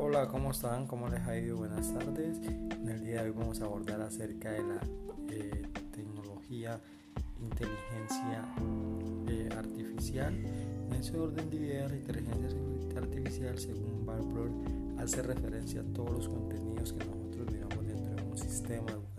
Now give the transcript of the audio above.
Hola, ¿cómo están? ¿Cómo les ha ido? Buenas tardes. En el día de hoy vamos a abordar acerca de la eh, tecnología, inteligencia eh, artificial. En ese orden de ideas, la inteligencia artificial, según Barbour, hace referencia a todos los contenidos que nosotros miramos dentro de un sistema educativo